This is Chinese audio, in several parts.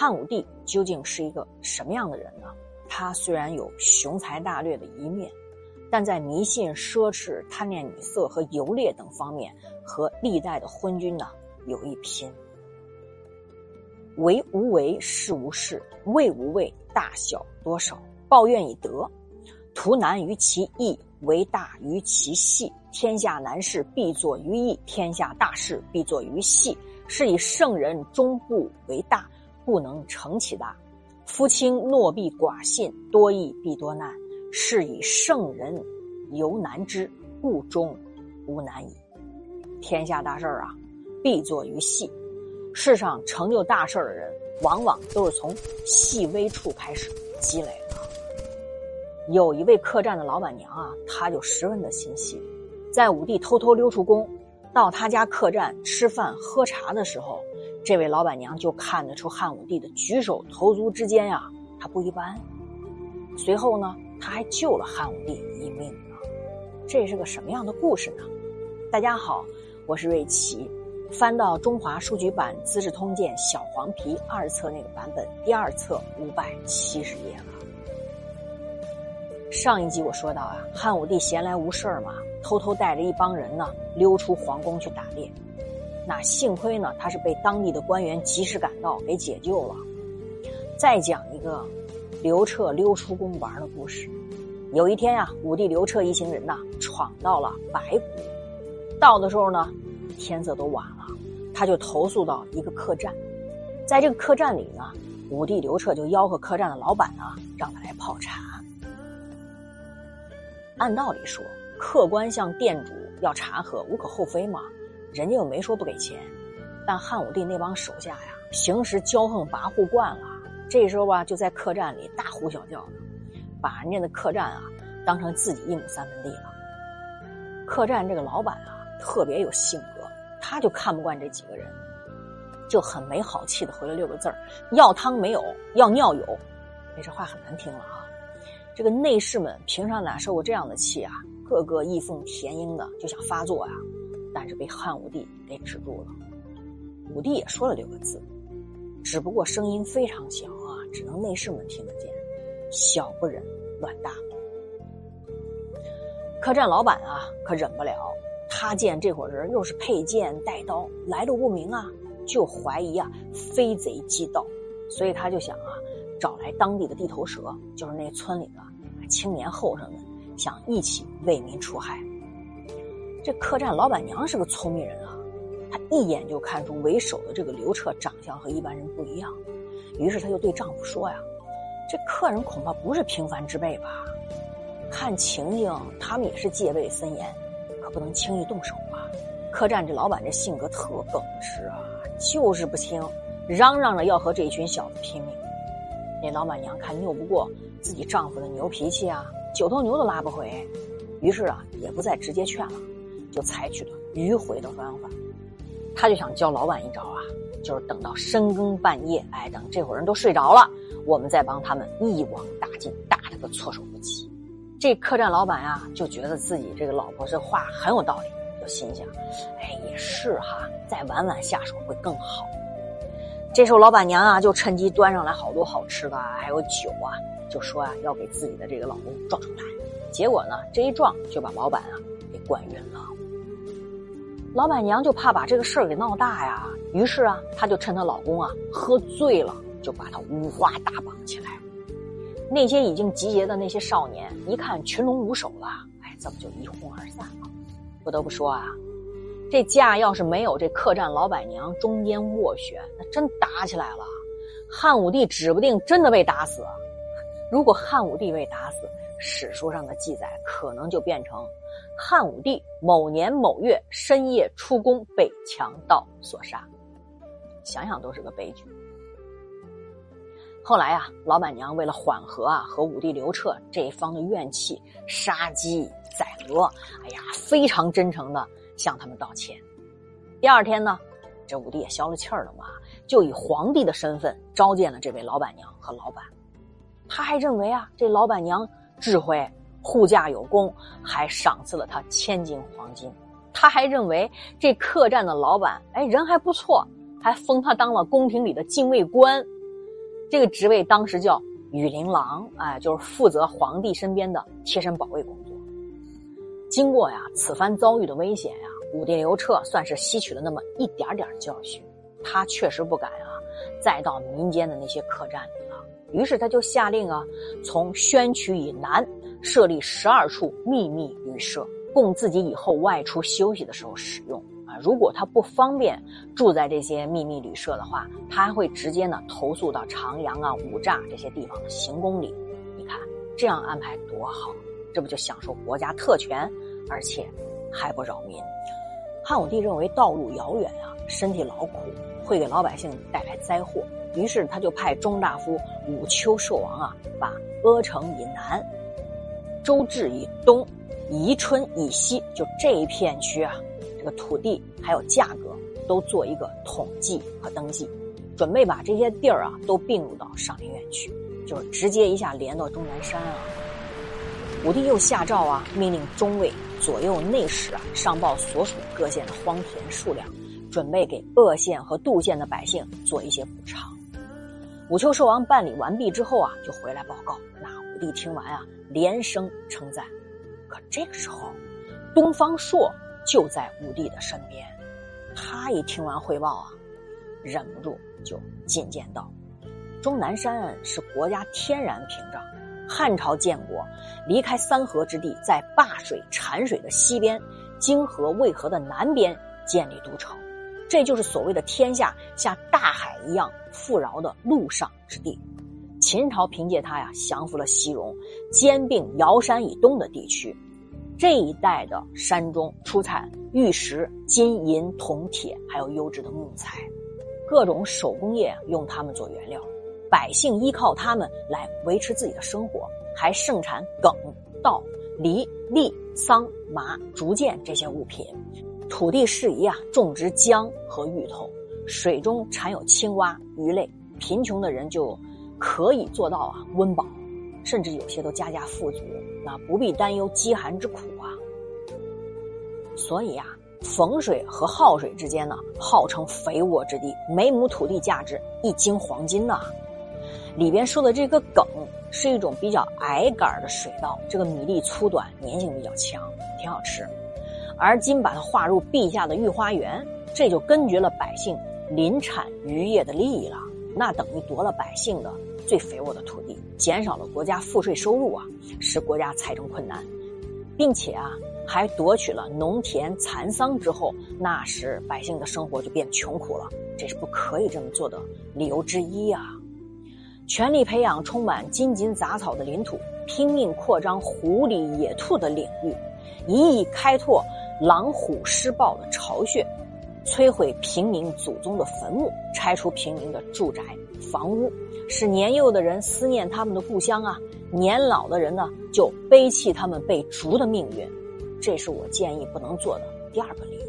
汉武帝究竟是一个什么样的人呢？他虽然有雄才大略的一面，但在迷信、奢侈、贪恋女色和游猎等方面，和历代的昏君呢有一拼。为无为，事无事；为无为，大小多少。抱怨以德，图难于其易，为大于其细。天下难事必作于易，天下大事必作于细。是以圣人终不为大，不能成其大。夫轻诺必寡信，多易必多难。是以圣人犹难之，故终无难矣。天下大事儿啊，必作于细。世上成就大事儿的人，往往都是从细微处开始积累的。有一位客栈的老板娘啊，她就十分的心细，在武帝偷偷溜出宫。到他家客栈吃饭喝茶的时候，这位老板娘就看得出汉武帝的举手投足之间呀，他不一般。随后呢，他还救了汉武帝一命呢。这是个什么样的故事呢？大家好，我是瑞奇。翻到中华书局版《资治通鉴》小黄皮二册那个版本，第二册五百七十页了。上一集我说到啊，汉武帝闲来无事嘛。偷偷带着一帮人呢，溜出皇宫去打猎。那幸亏呢，他是被当地的官员及时赶到，给解救了。再讲一个刘彻溜出宫玩的故事。有一天啊，武帝刘彻一行人呐，闯到了白谷。到的时候呢，天色都晚了，他就投宿到一个客栈。在这个客栈里呢，武帝刘彻就吆喝客栈的老板啊，让他来泡茶。按道理说。客官向店主要茶喝，无可厚非嘛，人家又没说不给钱。但汉武帝那帮手下呀，平时骄横跋扈惯了，这时候吧，就在客栈里大呼小叫的，把人家的客栈啊当成自己一亩三分地了。客栈这个老板啊，特别有性格，他就看不惯这几个人，就很没好气的回了六个字儿：要汤没有，要尿有。哎，这话很难听了啊！这个内侍们平常哪受过这样的气啊？个个义愤填膺的就想发作呀，但是被汉武帝给止住了。武帝也说了六个字，只不过声音非常小啊，只能内侍们听得见。小不忍乱大谋。客栈老板啊，可忍不了，他见这伙人又是佩剑带刀，来路不明啊，就怀疑啊非贼即盗，所以他就想啊，找来当地的地头蛇，就是那村里的青年后生们。想一起为民除害。这客栈老板娘是个聪明人啊，她一眼就看出为首的这个刘彻长相和一般人不一样，于是她就对丈夫说呀：“这客人恐怕不是平凡之辈吧？看情形，他们也是戒备森严，可不能轻易动手啊。”客栈这老板这性格特耿直啊，就是不听，嚷嚷着要和这群小子拼命。那老板娘看拗不过自己丈夫的牛脾气啊。九头牛都拉不回，于是啊，也不再直接劝了，就采取了迂回的方法。他就想教老板一招啊，就是等到深更半夜，哎，等这伙人都睡着了，我们再帮他们一网打尽，打他个措手不及。这客栈老板呀，就觉得自己这个老婆这话很有道理，就心想：哎，也是哈，再晚晚下手会更好。这时候老板娘啊，就趁机端上来好多好吃的，还有酒啊。就说啊，要给自己的这个老公撞出来，结果呢，这一撞就把老板啊给灌晕了。老板娘就怕把这个事儿给闹大呀，于是啊，她就趁她老公啊喝醉了，就把他五花大绑起来。那些已经集结的那些少年一看群龙无首了，哎，这不就一哄而散了？不得不说啊，这架要是没有这客栈老板娘中间斡旋，那真打起来了，汉武帝指不定真的被打死。如果汉武帝被打死，史书上的记载可能就变成汉武帝某年某月深夜出宫被强盗所杀，想想都是个悲剧。后来啊，老板娘为了缓和啊和武帝刘彻这一方的怨气，杀鸡宰鹅，哎呀，非常真诚的向他们道歉。第二天呢，这武帝也消了气儿了嘛，就以皇帝的身份召见了这位老板娘和老板。他还认为啊，这老板娘智慧、护驾有功，还赏赐了他千斤黄金。他还认为这客栈的老板，哎，人还不错，还封他当了宫廷里的禁卫官。这个职位当时叫羽林郎，哎，就是负责皇帝身边的贴身保卫工作。经过呀此番遭遇的危险呀，武帝刘彻算是吸取了那么一点点教训，他确实不敢啊再到民间的那些客栈里了。于是他就下令啊，从宣渠以南设立十二处秘密旅社，供自己以后外出休息的时候使用。啊如果他不方便住在这些秘密旅社的话，他还会直接呢投诉到长阳啊、五栅这些地方的行宫里。你看这样安排多好，这不就享受国家特权，而且还不扰民？汉武帝认为道路遥远啊，身体劳苦，会给老百姓带来灾祸，于是他就派中大夫武丘寿王啊，把阿城以南、周至以东、宜春以西，就这一片区啊。这个土地还有价格都做一个统计和登记，准备把这些地儿啊都并入到上林苑去，就是直接一下连到终南山啊。武帝又下诏啊，命令中尉、左右内史啊上报所属各县的荒田数量，准备给鄂县和杜县的百姓做一些补偿。武丘寿王办理完毕之后啊，就回来报告。那武帝听完啊，连声称赞。可这个时候，东方朔。就在武帝的身边，他一听完汇报啊，忍不住就进谏道：“终南山是国家天然屏障，汉朝建国，离开三河之地，在灞水、产水的西边，泾河、渭河的南边建立都城，这就是所谓的天下像大海一样富饶的陆上之地。秦朝凭借它呀，降服了西戎，兼并瑶山以东的地区。”这一带的山中出产玉石、金银、铜、铁，还有优质的木材，各种手工业用它们做原料，百姓依靠它们来维持自己的生活，还盛产梗、稻、梨、栗、桑、麻、竹箭这些物品。土地适宜啊，种植姜和芋头，水中产有青蛙、鱼类，贫穷的人就可以做到啊温饱。甚至有些都家家富足，那不必担忧饥寒之苦啊。所以啊，逢水和耗水之间呢，号称肥沃之地，每亩土地价值一斤黄金呢。里边说的这个梗是一种比较矮杆的水稻，这个米粒粗短，粘性比较强，挺好吃。而今把它划入陛下的御花园，这就根绝了百姓林产渔业的利益了，那等于夺了百姓的。最肥沃的土地，减少了国家赋税收入啊，使国家财政困难，并且啊，还夺取了农田蚕桑之后，那时百姓的生活就变穷苦了，这是不可以这么做的理由之一啊！全力培养充满荆棘杂草的领土，拼命扩张狐狸野兔的领域，一意开拓狼虎狮豹的巢穴，摧毁平民祖宗的坟墓，拆除平民的住宅房屋。使年幼的人思念他们的故乡啊，年老的人呢就悲泣他们被逐的命运，这是我建议不能做的第二个理由。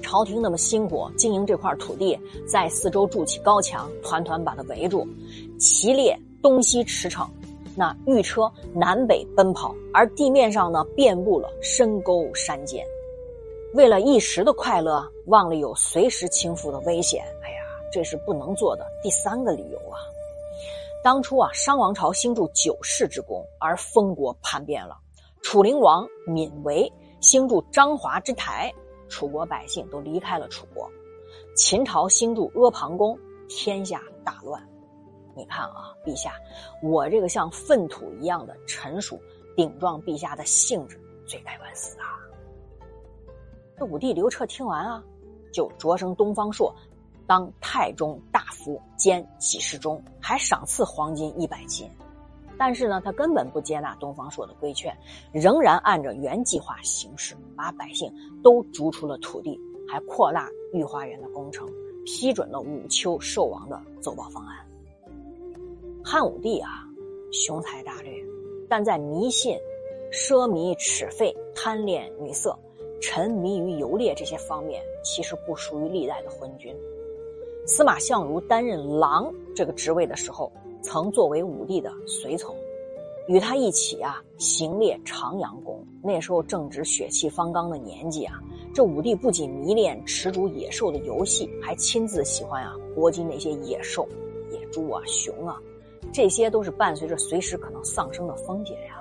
朝廷那么辛苦经营这块土地，在四周筑起高墙，团团把它围住，骑猎东西驰骋，那御车南北奔跑，而地面上呢遍布了深沟山涧，为了一时的快乐，忘了有随时倾覆的危险。哎呀，这是不能做的第三个理由啊。当初啊，商王朝兴筑九世之功，而封国叛变了；楚灵王闵为兴筑章华之台，楚国百姓都离开了楚国；秦朝兴筑阿房宫，天下大乱。你看啊，陛下，我这个像粪土一样的臣属，顶撞陛下的性质，罪该万死啊！这武帝刘彻听完啊，就擢升东方朔。当太中大夫兼给事中，还赏赐黄金一百斤。但是呢，他根本不接纳东方朔的规劝，仍然按照原计划行事，把百姓都逐出了土地，还扩大御花园的工程，批准了武丘寿王的奏报方案。汉武帝啊，雄才大略，但在迷信、奢靡、侈费、贪恋女色、沉迷于游猎这些方面，其实不属于历代的昏君。司马相如担任郎这个职位的时候，曾作为武帝的随从，与他一起啊行猎长阳宫。那时候正值血气方刚的年纪啊，这武帝不仅迷恋持逐野兽的游戏，还亲自喜欢啊搏击那些野兽野猪啊、熊啊，这些都是伴随着随时可能丧生的风险呀。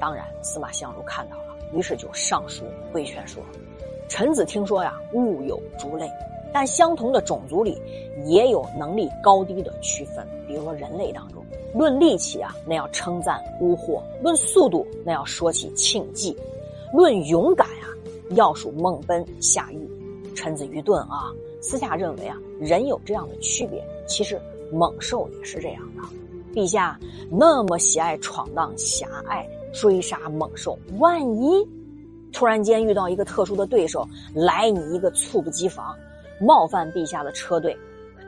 当然，司马相如看到了，于是就上书规劝说：“臣子听说呀，物有猪类，但相同的种族里也有能力高低的区分。比如说人类当中，论力气啊，那要称赞乌霍；论速度，那要说起庆忌；论勇敢啊，要数孟奔、夏玉。臣子愚钝啊，私下认为啊，人有这样的区别，其实猛兽也是这样的。陛下那么喜爱闯荡狭隘。”追杀猛兽，万一突然间遇到一个特殊的对手，来你一个猝不及防，冒犯陛下的车队，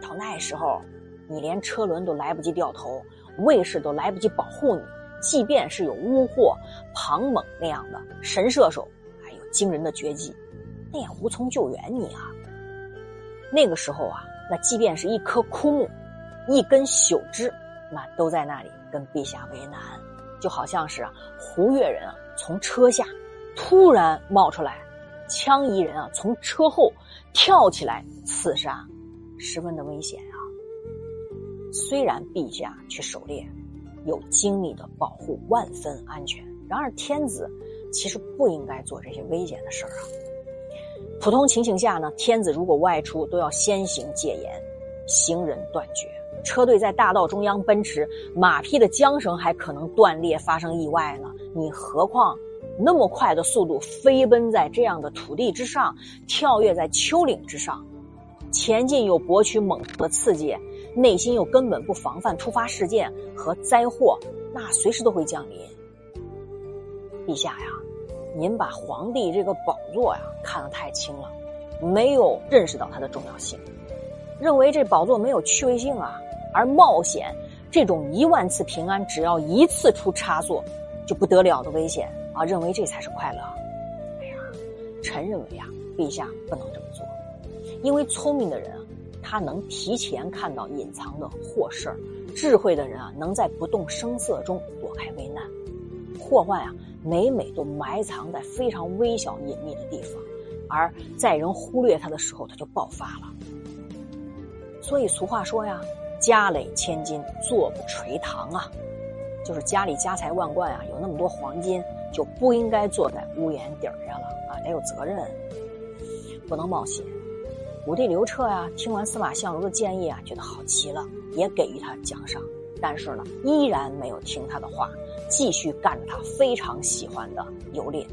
到那时候，你连车轮都来不及掉头，卫士都来不及保护你。即便是有巫祸、庞猛那样的神射手，还有惊人的绝技，那也无从救援你啊。那个时候啊，那即便是一棵枯木、一根朽枝，那都在那里跟陛下为难。就好像是啊，胡越人啊从车下突然冒出来，羌夷人啊从车后跳起来刺杀，十分的危险啊。虽然陛下去狩猎，有精密的保护，万分安全，然而天子其实不应该做这些危险的事儿啊。普通情形下呢，天子如果外出都要先行戒严，行人断绝。车队在大道中央奔驰，马匹的缰绳还可能断裂，发生意外呢。你何况那么快的速度飞奔在这样的土地之上，跳跃在丘陵之上，前进又博取猛的刺激，内心又根本不防范突发事件和灾祸，那随时都会降临。陛下呀，您把皇帝这个宝座呀看得太轻了，没有认识到它的重要性，认为这宝座没有趣味性啊。而冒险这种一万次平安，只要一次出差错，就不得了的危险啊！认为这才是快乐。哎呀，臣认为呀，陛下不能这么做，因为聪明的人啊，他能提前看到隐藏的祸事；智慧的人啊，能在不动声色中躲开危难。祸患啊，每每都埋藏在非常微小隐秘的地方，而在人忽略它的时候，它就爆发了。所以俗话说呀。家累千金，坐不垂堂啊，就是家里家财万贯啊，有那么多黄金，就不应该坐在屋檐底下了啊，得有责任，不能冒险。武帝刘彻呀，听完司马相如的建议啊，觉得好极了，也给予他奖赏，但是呢，依然没有听他的话，继续干着他非常喜欢的游猎。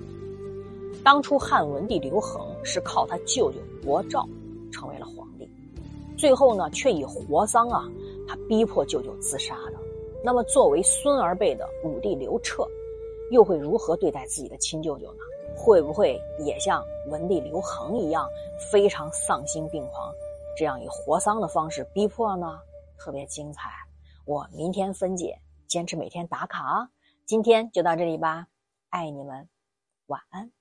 当初汉文帝刘恒是靠他舅舅伯昭成为了皇帝。最后呢，却以活丧啊，他逼迫舅舅自杀的。那么，作为孙儿辈的武帝刘彻，又会如何对待自己的亲舅舅呢？会不会也像文帝刘恒一样，非常丧心病狂，这样以活丧的方式逼迫呢？特别精彩，我明天分解，坚持每天打卡啊！今天就到这里吧，爱你们，晚安。